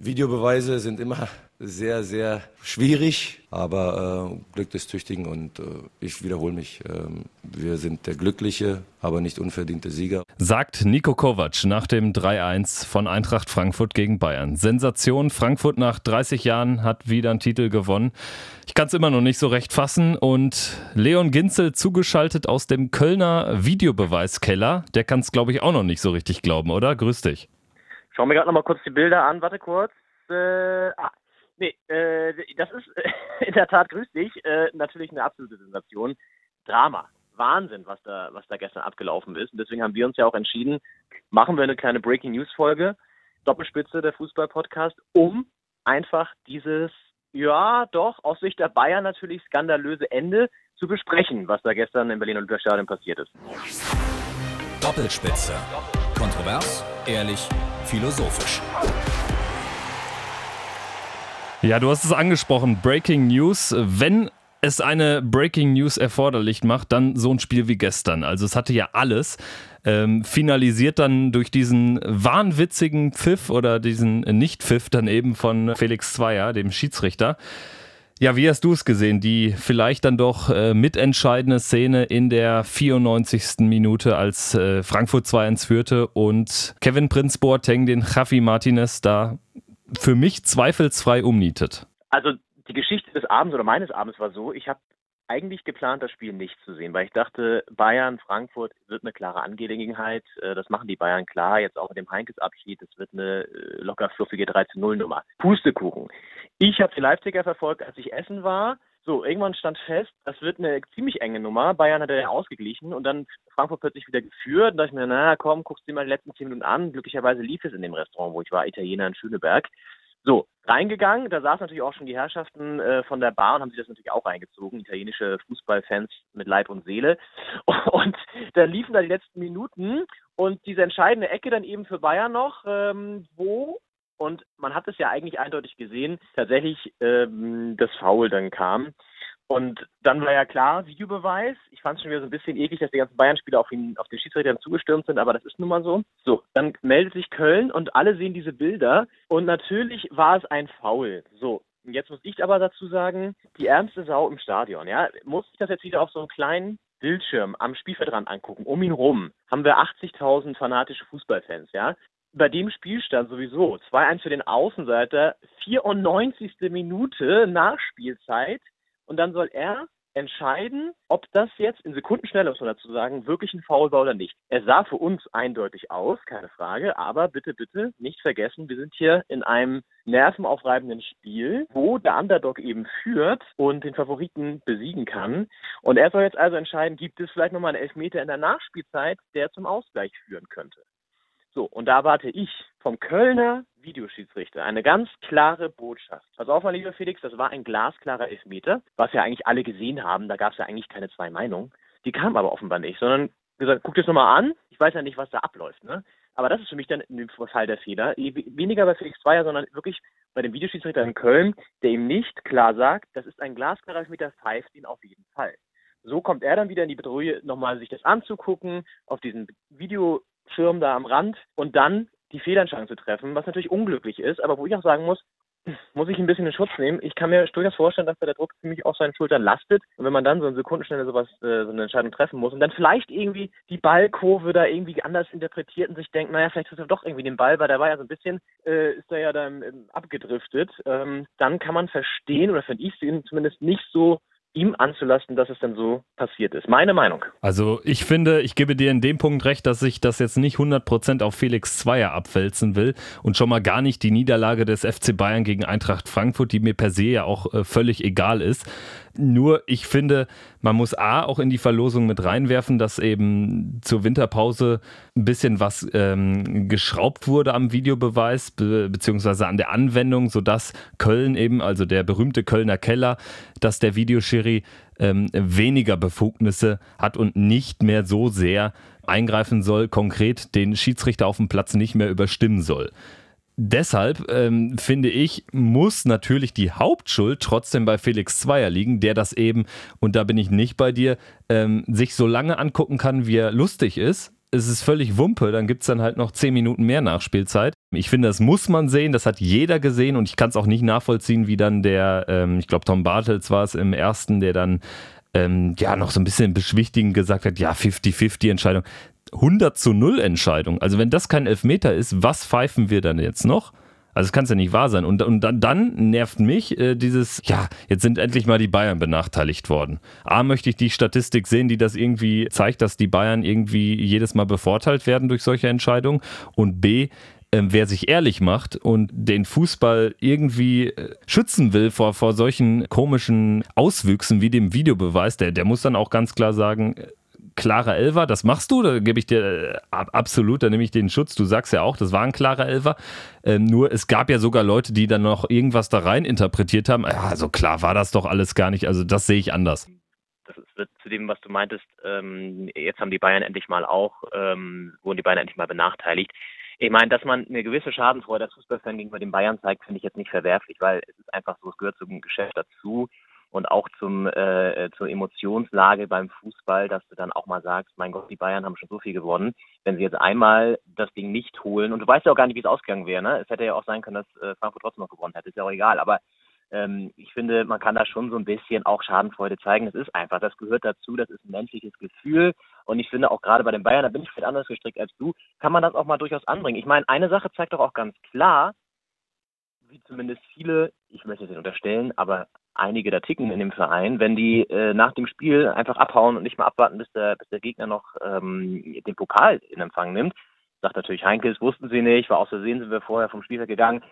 Videobeweise sind immer sehr, sehr schwierig, aber äh, Glück des Tüchtigen und äh, ich wiederhole mich. Äh, wir sind der glückliche, aber nicht unverdiente Sieger. Sagt Nico Kovac nach dem 3-1 von Eintracht Frankfurt gegen Bayern. Sensation, Frankfurt nach 30 Jahren hat wieder einen Titel gewonnen. Ich kann es immer noch nicht so recht fassen und Leon Ginzel zugeschaltet aus dem Kölner Videobeweiskeller, der kann es glaube ich auch noch nicht so richtig glauben, oder? Grüß dich. Schauen wir gerade noch mal kurz die Bilder an. Warte kurz. Äh, ah, nee, äh, das ist in der Tat, grüß dich, äh, natürlich eine absolute Sensation. Drama. Wahnsinn, was da, was da gestern abgelaufen ist. Und deswegen haben wir uns ja auch entschieden, machen wir eine kleine Breaking News Folge, Doppelspitze der Fußball-Podcast, um einfach dieses, ja, doch, aus Sicht der Bayern natürlich skandalöse Ende zu besprechen, was da gestern im Berlin Olympiastadion passiert ist. Doppelspitze. Kontrovers, ehrlich, philosophisch. Ja, du hast es angesprochen, Breaking News. Wenn es eine Breaking News erforderlich macht, dann so ein Spiel wie gestern. Also es hatte ja alles. Ähm, finalisiert dann durch diesen wahnwitzigen Pfiff oder diesen Nicht-Pfiff dann eben von Felix Zweier, dem Schiedsrichter. Ja, wie hast du es gesehen? Die vielleicht dann doch äh, mitentscheidende Szene in der 94. Minute, als äh, Frankfurt 2-1 führte und Kevin Prinz Boateng den Javi Martinez da für mich zweifelsfrei umnietet. Also die Geschichte des Abends oder meines Abends war so, ich habe eigentlich geplant, das Spiel nicht zu sehen, weil ich dachte, Bayern, Frankfurt wird eine klare Angelegenheit. Äh, das machen die Bayern klar, jetzt auch mit dem Heinkes-Abschied. Das wird eine äh, locker fluffige 13-0-Nummer. Pustekuchen. Ich habe die Leipziger verfolgt, als ich essen war. So, irgendwann stand fest, das wird eine ziemlich enge Nummer. Bayern hat ja ausgeglichen und dann Frankfurt plötzlich wieder geführt. Und dachte ich mir, na komm, guckst dir mal die letzten zehn Minuten an. Glücklicherweise lief es in dem Restaurant, wo ich war, Italiener in Schöneberg. So, reingegangen, da saßen natürlich auch schon die Herrschaften äh, von der Bar und haben sich das natürlich auch reingezogen, italienische Fußballfans mit Leib und Seele. Und da liefen da die letzten Minuten und diese entscheidende Ecke dann eben für Bayern noch, ähm, wo und man hat es ja eigentlich eindeutig gesehen, tatsächlich ähm, das Foul dann kam. Und dann war ja klar, Videobeweis. Ich fand es schon wieder so ein bisschen eklig, dass die ganzen Bayern-Spieler auf, ihn, auf den Schiedsrichter zugestürmt sind, aber das ist nun mal so. So, dann meldet sich Köln und alle sehen diese Bilder und natürlich war es ein Foul. So, jetzt muss ich aber dazu sagen, die ärmste Sau im Stadion, ja, muss ich das jetzt wieder auf so einen kleinen Bildschirm am Spielfeldrand angucken. Um ihn rum haben wir 80.000 fanatische Fußballfans, ja bei dem Spielstand sowieso 2-1 für den Außenseiter, 94. Minute Nachspielzeit und dann soll er entscheiden, ob das jetzt in Sekundenschnelle, muss man dazu sagen, wirklich ein Foul war oder nicht. Er sah für uns eindeutig aus, keine Frage, aber bitte, bitte nicht vergessen, wir sind hier in einem nervenaufreibenden Spiel, wo der Underdog eben führt und den Favoriten besiegen kann. Und er soll jetzt also entscheiden, gibt es vielleicht nochmal einen Elfmeter in der Nachspielzeit, der zum Ausgleich führen könnte. So, und da erwarte ich vom Kölner Videoschiedsrichter eine ganz klare Botschaft. Pass auf, mein lieber Felix, das war ein glasklarer Elfmeter, was ja eigentlich alle gesehen haben. Da gab es ja eigentlich keine zwei Meinungen. Die kamen aber offenbar nicht, sondern gesagt, guck dir das nochmal an. Ich weiß ja nicht, was da abläuft. Ne? Aber das ist für mich dann dem Fall der Fehler. Weniger bei Felix Zweier, sondern wirklich bei dem Videoschiedsrichter in Köln, der ihm nicht klar sagt, das ist ein glasklarer Elfmeter, pfeift ihn auf jeden Fall. So kommt er dann wieder in die Bedrohung, nochmal sich das anzugucken, auf diesen Video Schirm da am Rand und dann die Fehlentscheidung zu treffen, was natürlich unglücklich ist, aber wo ich auch sagen muss, muss ich ein bisschen in Schutz nehmen. Ich kann mir durchaus vorstellen, dass da der Druck ziemlich auf seinen Schultern lastet. Und wenn man dann so in Sekundenschnelle sowas, äh, so eine Entscheidung treffen muss und dann vielleicht irgendwie die Ballkurve da irgendwie anders interpretiert und sich denkt, naja, vielleicht trifft er doch irgendwie den Ball, weil der war ja so ein bisschen, äh, ist er ja dann ähm, abgedriftet, ähm, dann kann man verstehen, oder finde ich es zumindest nicht so ihm anzulasten, dass es dann so passiert ist. Meine Meinung. Also ich finde, ich gebe dir in dem Punkt recht, dass ich das jetzt nicht 100% auf Felix Zweier abwälzen will und schon mal gar nicht die Niederlage des FC Bayern gegen Eintracht Frankfurt, die mir per se ja auch äh, völlig egal ist. Nur ich finde, man muss A auch in die Verlosung mit reinwerfen, dass eben zur Winterpause ein bisschen was ähm, geschraubt wurde am Videobeweis be beziehungsweise an der Anwendung, sodass Köln eben, also der berühmte Kölner Keller, dass der Videoschiri ähm, weniger Befugnisse hat und nicht mehr so sehr eingreifen soll, konkret den Schiedsrichter auf dem Platz nicht mehr überstimmen soll. Deshalb ähm, finde ich, muss natürlich die Hauptschuld trotzdem bei Felix Zweier liegen, der das eben, und da bin ich nicht bei dir, ähm, sich so lange angucken kann, wie er lustig ist es ist völlig Wumpe, dann gibt es dann halt noch zehn Minuten mehr Nachspielzeit. Ich finde, das muss man sehen, das hat jeder gesehen und ich kann es auch nicht nachvollziehen, wie dann der, ähm, ich glaube, Tom Bartels war es im ersten, der dann ähm, ja noch so ein bisschen beschwichtigend gesagt hat, ja, 50-50 Entscheidung. 100 zu 0 Entscheidung. Also wenn das kein Elfmeter ist, was pfeifen wir dann jetzt noch? Also das kann es ja nicht wahr sein. Und, und dann, dann nervt mich äh, dieses, ja, jetzt sind endlich mal die Bayern benachteiligt worden. A, möchte ich die Statistik sehen, die das irgendwie zeigt, dass die Bayern irgendwie jedes Mal bevorteilt werden durch solche Entscheidungen. Und B, äh, wer sich ehrlich macht und den Fußball irgendwie äh, schützen will vor, vor solchen komischen Auswüchsen wie dem Videobeweis, der, der muss dann auch ganz klar sagen, klarer Elfer, das machst du, da gebe ich dir äh, absolut, da nehme ich den Schutz. Du sagst ja auch, das war ein klarer Elfer. Ähm, nur es gab ja sogar Leute, die dann noch irgendwas da rein interpretiert haben. Ja, so klar war das doch alles gar nicht. Also das sehe ich anders. Das ist zu dem, was du meintest. Ähm, jetzt haben die Bayern endlich mal auch, ähm, wurden die Bayern endlich mal benachteiligt. Ich meine, dass man eine gewisse Schadenfreude als Fußballfan gegenüber den Bayern zeigt, finde ich jetzt nicht verwerflich, weil es ist einfach so, es gehört zum Geschäft dazu und auch zum äh, äh, zur Emotionslage beim Fußball, dass du dann auch mal sagst, mein Gott, die Bayern haben schon so viel gewonnen, wenn sie jetzt einmal das Ding nicht holen und du weißt ja auch gar nicht, wie es ausgegangen wäre, ne? Es hätte ja auch sein können, dass äh, Frankfurt trotzdem noch gewonnen hätte, ist ja auch egal, aber ähm, ich finde, man kann da schon so ein bisschen auch Schadenfreude zeigen. Das ist einfach, das gehört dazu, das ist ein menschliches Gefühl. Und ich finde auch gerade bei den Bayern, da bin ich vielleicht anders gestrickt als du, kann man das auch mal durchaus anbringen. Ich meine, eine Sache zeigt doch auch ganz klar, wie zumindest viele, ich möchte es nicht unterstellen, aber einige da ticken in dem Verein, wenn die äh, nach dem Spiel einfach abhauen und nicht mal abwarten, bis der, bis der Gegner noch ähm, den Pokal in Empfang nimmt. Sagt natürlich Heinke, wussten sie nicht, war aus Versehen sind wir vorher vom Spielfeld gegangen.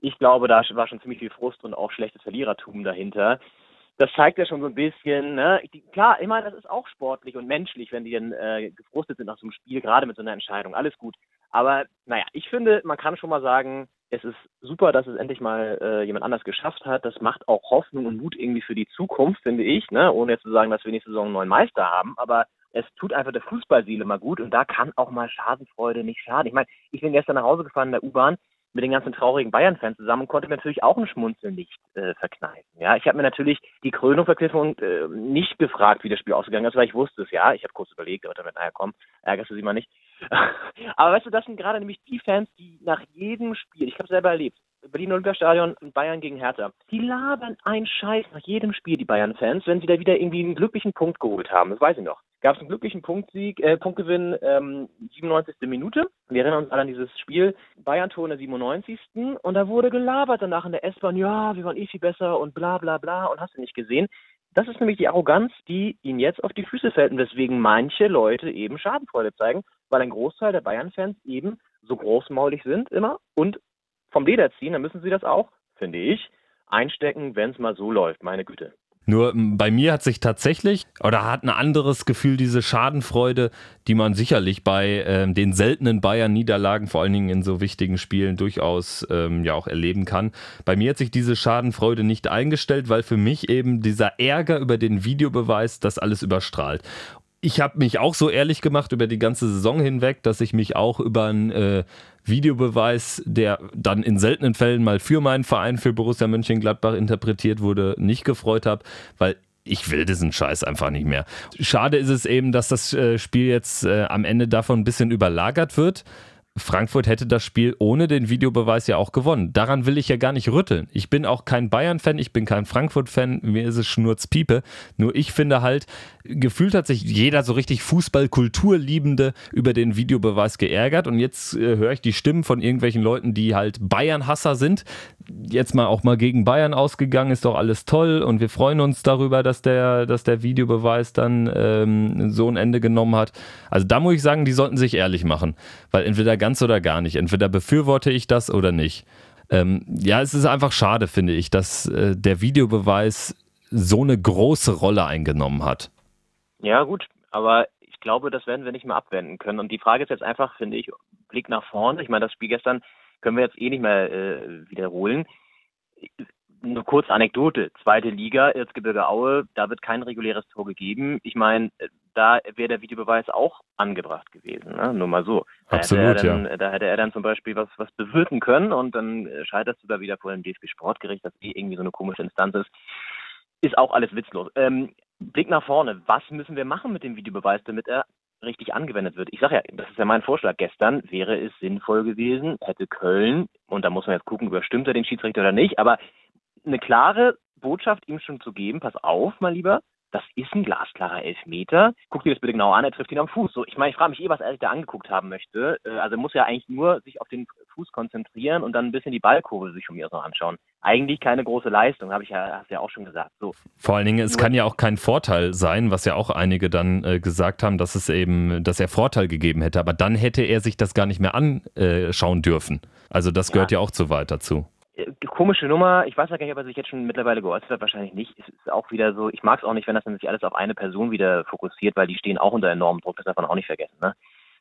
Ich glaube, da war schon ziemlich viel Frust und auch schlechtes Verlierertum dahinter. Das zeigt ja schon so ein bisschen, ne? Klar, meine, das ist auch sportlich und menschlich, wenn die dann äh, gefrustet sind nach so einem Spiel, gerade mit so einer Entscheidung. Alles gut. Aber naja, ich finde, man kann schon mal sagen, es ist super, dass es endlich mal äh, jemand anders geschafft hat. Das macht auch Hoffnung und Mut irgendwie für die Zukunft, finde ich, ne? ohne jetzt zu sagen, dass wir nächste Saison einen neuen Meister haben. Aber es tut einfach der Fußballseele mal gut und da kann auch mal Schadenfreude nicht schaden. Ich meine, ich bin gestern nach Hause gefahren in der U-Bahn mit den ganzen traurigen Bayern-Fans zusammen und konnte mir natürlich auch ein Schmunzeln nicht äh, verkneifen. Ja, ich habe mir natürlich die Krönung verkniffen und äh, nicht gefragt, wie das Spiel ausgegangen ist, weil ich wusste es ja. Ich habe kurz überlegt, aber damit, naja, komm, ärgerst du sie mal nicht. aber weißt du, das sind gerade nämlich die Fans, die nach jedem Spiel, ich habe selber erlebt, Berlin Olympiastadion Bayern gegen Hertha. Die labern ein Scheiß nach jedem Spiel, die Bayern-Fans, wenn sie da wieder irgendwie einen glücklichen Punkt geholt haben. Das weiß ich noch. Gab es einen glücklichen Punktsieg, äh, Punktgewinn, ähm, 97. Minute. Wir erinnern uns alle an dieses Spiel. Bayern-Tor in der 97. Und da wurde gelabert danach in der S-Bahn, ja, wir waren eh viel besser und bla bla bla und hast du nicht gesehen. Das ist nämlich die Arroganz, die ihnen jetzt auf die Füße fällt und weswegen manche Leute eben Schadenfreude zeigen, weil ein Großteil der Bayern-Fans eben so großmaulig sind immer und vom Leder ziehen, dann müssen sie das auch, finde ich, einstecken, wenn es mal so läuft, meine Güte. Nur bei mir hat sich tatsächlich oder hat ein anderes Gefühl diese Schadenfreude, die man sicherlich bei ähm, den seltenen Bayern-Niederlagen, vor allen Dingen in so wichtigen Spielen, durchaus ähm, ja auch erleben kann. Bei mir hat sich diese Schadenfreude nicht eingestellt, weil für mich eben dieser Ärger über den Videobeweis das alles überstrahlt ich habe mich auch so ehrlich gemacht über die ganze Saison hinweg, dass ich mich auch über einen äh, Videobeweis, der dann in seltenen Fällen mal für meinen Verein, für Borussia Mönchengladbach interpretiert wurde, nicht gefreut habe, weil ich will diesen Scheiß einfach nicht mehr. Schade ist es eben, dass das äh, Spiel jetzt äh, am Ende davon ein bisschen überlagert wird. Frankfurt hätte das Spiel ohne den Videobeweis ja auch gewonnen. Daran will ich ja gar nicht rütteln. Ich bin auch kein Bayern-Fan, ich bin kein Frankfurt-Fan, mir ist es Schnurzpiepe. Nur ich finde halt, gefühlt hat sich jeder so richtig Fußballkulturliebende über den Videobeweis geärgert und jetzt äh, höre ich die Stimmen von irgendwelchen Leuten, die halt Bayern-Hasser sind. Jetzt mal auch mal gegen Bayern ausgegangen, ist doch alles toll und wir freuen uns darüber, dass der, dass der Videobeweis dann ähm, so ein Ende genommen hat. Also da muss ich sagen, die sollten sich ehrlich machen, weil entweder ganz oder gar nicht. Entweder befürworte ich das oder nicht. Ähm, ja, es ist einfach schade, finde ich, dass äh, der Videobeweis so eine große Rolle eingenommen hat. Ja, gut, aber ich glaube, das werden wir nicht mehr abwenden können. Und die Frage ist jetzt einfach, finde ich, Blick nach vorne. Ich meine, das Spiel gestern können wir jetzt eh nicht mehr äh, wiederholen. Eine kurze Anekdote. Zweite Liga, Erzgebirge Aue, da wird kein reguläres Tor gegeben. Ich meine, da wäre der Videobeweis auch angebracht gewesen. Ne? Nur mal so. Da Absolut, hätte dann, ja. Da hätte er dann zum Beispiel was, was bewirken können und dann scheiterst du da wieder vor dem DFB Sportgericht, das eh irgendwie so eine komische Instanz ist. Ist auch alles witzlos. Ähm, Blick nach vorne. Was müssen wir machen mit dem Videobeweis, damit er richtig angewendet wird. Ich sage ja, das ist ja mein Vorschlag. Gestern wäre es sinnvoll gewesen, hätte Köln, und da muss man jetzt gucken, überstimmt er den Schiedsrichter oder nicht, aber eine klare Botschaft ihm schon zu geben, pass auf, mein Lieber, das ist ein glasklarer Elfmeter. Guck dir das bitte genau an, er trifft ihn am Fuß. So, ich meine, ich frage mich eh, was er sich da angeguckt haben möchte. Äh, also er muss ja eigentlich nur sich auf den Fuß konzentrieren und dann ein bisschen die Ballkurve sich von mir aus noch anschauen. Eigentlich keine große Leistung, habe ich ja, hast ja auch schon gesagt. So. Vor allen Dingen, es nur kann ja auch kein Vorteil sein, was ja auch einige dann äh, gesagt haben, dass es eben, dass er Vorteil gegeben hätte. Aber dann hätte er sich das gar nicht mehr anschauen dürfen. Also das gehört ja, ja auch zu weit dazu komische Nummer. Ich weiß ja gar nicht, ob er sich jetzt schon mittlerweile geäußert hat. Wahrscheinlich nicht. Es ist auch wieder so, ich mag es auch nicht, wenn das dann sich alles auf eine Person wieder fokussiert, weil die stehen auch unter enormem Druck. Das darf man auch nicht vergessen. Ne?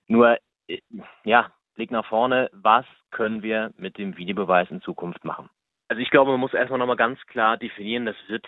Nur, äh, ja, Blick nach vorne. Was können wir mit dem Videobeweis in Zukunft machen? Also ich glaube, man muss erstmal nochmal ganz klar definieren, das wird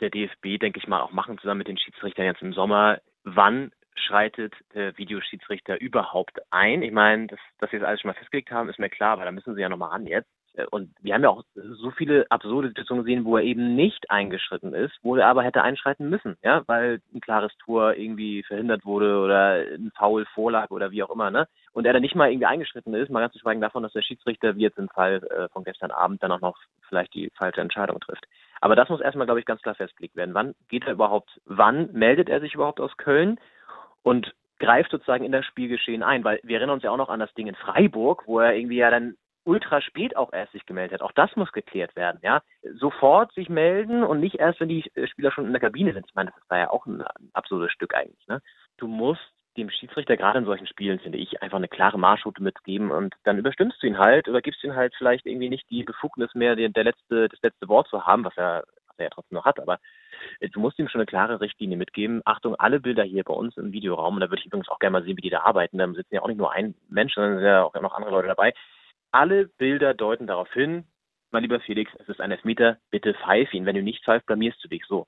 der DFB, denke ich mal, auch machen, zusammen mit den Schiedsrichtern jetzt im Sommer. Wann schreitet der Videoschiedsrichter überhaupt ein? Ich meine, dass, dass sie das alles schon mal festgelegt haben, ist mir klar, aber da müssen sie ja nochmal ran jetzt. Äh, und wir haben ja auch so viele absurde Situationen gesehen, wo er eben nicht eingeschritten ist, wo er aber hätte einschreiten müssen, ja, weil ein klares Tor irgendwie verhindert wurde oder ein Foul vorlag oder wie auch immer, ne? Und er dann nicht mal irgendwie eingeschritten ist, mal ganz zu schweigen davon, dass der Schiedsrichter, wie jetzt im Fall äh, von gestern Abend, dann auch noch vielleicht die falsche Entscheidung trifft. Aber das muss erstmal, glaube ich, ganz klar festgelegt werden. Wann geht er überhaupt, wann meldet er sich überhaupt aus Köln und greift sozusagen in das Spielgeschehen ein? Weil wir erinnern uns ja auch noch an das Ding in Freiburg, wo er irgendwie ja dann ultra spät auch erst sich gemeldet hat. Auch das muss geklärt werden, ja. Sofort sich melden und nicht erst, wenn die Spieler schon in der Kabine sind. Ich meine, das da ja auch ein, ein absurdes Stück eigentlich, ne? Du musst dem Schiedsrichter gerade in solchen Spielen, finde ich, einfach eine klare Marschroute mitgeben und dann überstimmst du ihn halt oder gibst ihm halt vielleicht irgendwie nicht die Befugnis mehr, der, der letzte, das letzte Wort zu haben, was er, was er ja trotzdem noch hat, aber äh, du musst ihm schon eine klare Richtlinie mitgeben. Achtung, alle Bilder hier bei uns im Videoraum, und da würde ich übrigens auch gerne mal sehen, wie die da arbeiten. Da sitzen ja auch nicht nur ein Mensch, sondern sind ja auch noch andere Leute dabei. Alle Bilder deuten darauf hin, mein lieber Felix, es ist ein Elfmeter, bitte pfeif ihn. Wenn du nicht pfeifst, blamierst du dich so.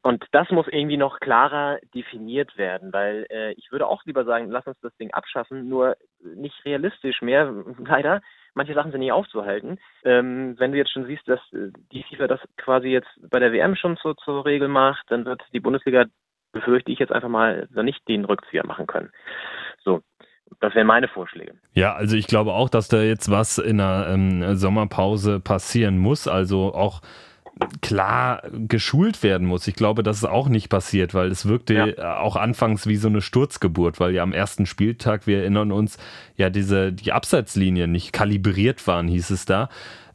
Und das muss irgendwie noch klarer definiert werden, weil äh, ich würde auch lieber sagen, lass uns das Ding abschaffen, nur nicht realistisch mehr, leider. Manche Sachen sind nicht aufzuhalten. Ähm, wenn du jetzt schon siehst, dass äh, die FIFA das quasi jetzt bei der WM schon so zur Regel macht, dann wird die Bundesliga, befürchte ich jetzt einfach mal, nicht den Rückzieher machen können. So, das wären meine Vorschläge. Ja, also ich glaube auch, dass da jetzt was in der ähm, Sommerpause passieren muss. Also auch klar geschult werden muss. Ich glaube, das ist auch nicht passiert, weil es wirkte ja. auch anfangs wie so eine Sturzgeburt, weil ja am ersten Spieltag, wir erinnern uns, ja diese die Abseitslinien nicht kalibriert waren, hieß es da.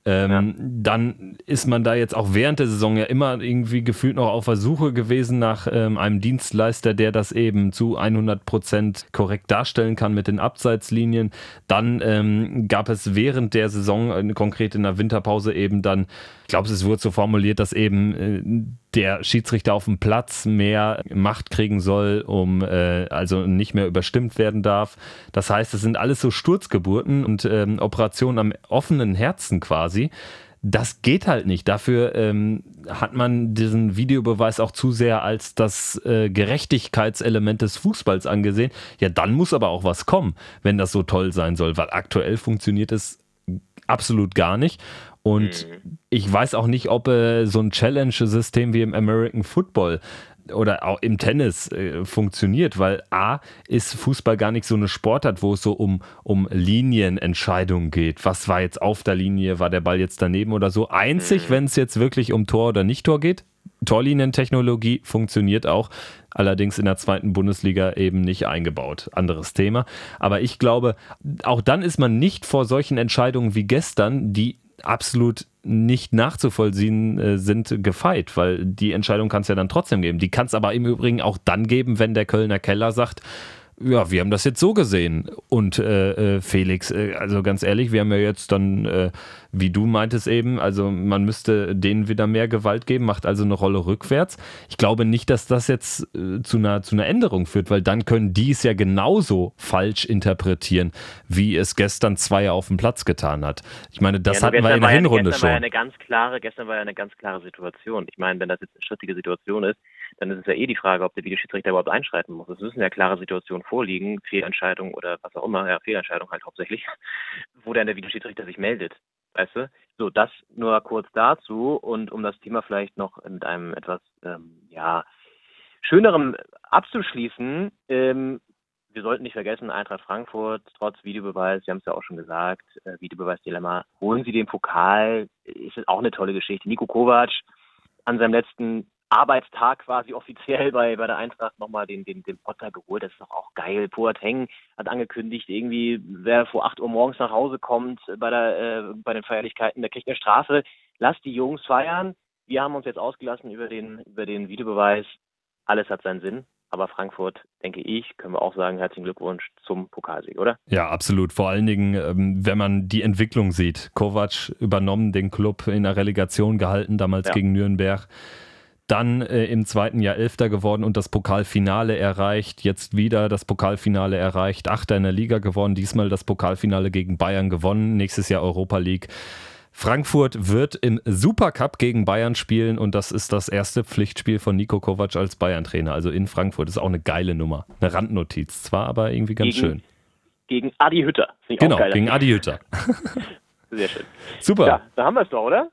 Ähm, ja. Dann ist man da jetzt auch während der Saison ja immer irgendwie gefühlt noch auf der Suche gewesen nach ähm, einem Dienstleister, der das eben zu 100 Prozent korrekt darstellen kann mit den Abseitslinien. Dann ähm, gab es während der Saison, äh, konkret in der Winterpause eben dann, ich glaube, es wurde so formuliert, dass eben äh, der Schiedsrichter auf dem Platz mehr Macht kriegen soll, um äh, also nicht mehr überstimmt werden darf. Das heißt, es sind alles so Sturzgeburten und ähm, Operationen am offenen Herzen quasi. Das geht halt nicht. Dafür ähm, hat man diesen Videobeweis auch zu sehr als das äh, Gerechtigkeitselement des Fußballs angesehen. Ja, dann muss aber auch was kommen, wenn das so toll sein soll, weil aktuell funktioniert es absolut gar nicht. Und mhm. ich weiß auch nicht, ob äh, so ein Challenge-System wie im American Football oder auch im Tennis äh, funktioniert, weil A ist Fußball gar nicht so eine Sportart, wo es so um, um Linienentscheidungen geht. Was war jetzt auf der Linie? War der Ball jetzt daneben oder so? Einzig, mhm. wenn es jetzt wirklich um Tor oder Nicht-Tor geht. Torlinientechnologie funktioniert auch, allerdings in der zweiten Bundesliga eben nicht eingebaut. Anderes Thema. Aber ich glaube, auch dann ist man nicht vor solchen Entscheidungen wie gestern, die absolut nicht nachzuvollziehen äh, sind, gefeit, weil die Entscheidung kann es ja dann trotzdem geben. Die kann es aber im Übrigen auch dann geben, wenn der Kölner Keller sagt, ja, wir haben das jetzt so gesehen. Und äh, äh, Felix, äh, also ganz ehrlich, wir haben ja jetzt dann, äh, wie du meintest eben, also man müsste denen wieder mehr Gewalt geben, macht also eine Rolle rückwärts. Ich glaube nicht, dass das jetzt äh, zu, einer, zu einer Änderung führt, weil dann können die es ja genauso falsch interpretieren, wie es gestern Zweier auf dem Platz getan hat. Ich meine, das ja, hatten wir in der Hinrunde gestern schon. War ja eine ganz klare, gestern war ja eine ganz klare Situation. Ich meine, wenn das jetzt eine schrittige Situation ist, dann ist es ja eh die Frage, ob der Videoschiedsrichter überhaupt einschreiten muss. Es müssen ja klare Situationen vorliegen, Fehlentscheidung oder was auch immer, ja, Fehlentscheidung halt hauptsächlich, wo dann der Videoschiedsrichter sich meldet. Weißt du? So, das nur kurz dazu und um das Thema vielleicht noch mit einem etwas, ähm, ja, schönerem abzuschließen, ähm, wir sollten nicht vergessen, Eintracht Frankfurt, trotz Videobeweis, Sie haben es ja auch schon gesagt, äh, Videobeweis-Dilemma, holen Sie den Pokal, ist auch eine tolle Geschichte. Nico Kovac an seinem letzten Arbeitstag quasi offiziell bei, bei der Eintracht nochmal den, den, den Potter geholt. Das ist doch auch geil. Boateng hat angekündigt, irgendwie, wer vor 8 Uhr morgens nach Hause kommt bei, der, äh, bei den Feierlichkeiten, der kriegt eine Strafe. Lass die Jungs feiern. Wir haben uns jetzt ausgelassen über den, über den Videobeweis. Alles hat seinen Sinn. Aber Frankfurt, denke ich, können wir auch sagen, herzlichen Glückwunsch zum Pokalsieg, oder? Ja, absolut. Vor allen Dingen, ähm, wenn man die Entwicklung sieht. Kovac übernommen, den Club in der Relegation gehalten, damals ja. gegen Nürnberg dann äh, im zweiten Jahr Elfter geworden und das Pokalfinale erreicht. Jetzt wieder das Pokalfinale erreicht. Achter in der Liga geworden. Diesmal das Pokalfinale gegen Bayern gewonnen. Nächstes Jahr Europa League. Frankfurt wird im Supercup gegen Bayern spielen und das ist das erste Pflichtspiel von Nico Kovac als Bayern-Trainer. Also in Frankfurt. Das ist auch eine geile Nummer. Eine Randnotiz. Zwar aber irgendwie ganz gegen, schön. Gegen Adi Hütter. Genau, gegen Adi Hütter. Sehr schön. Super. Ja, da haben wir es doch, oder?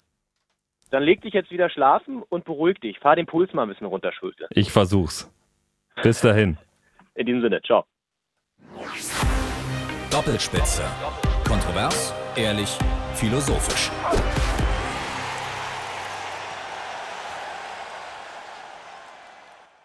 Dann leg dich jetzt wieder schlafen und beruhig dich. Fahr den Puls mal ein bisschen runter, Schulte. Ich versuch's. Bis dahin. In diesem Sinne, ciao. Doppelspitze. Kontrovers, ehrlich, philosophisch.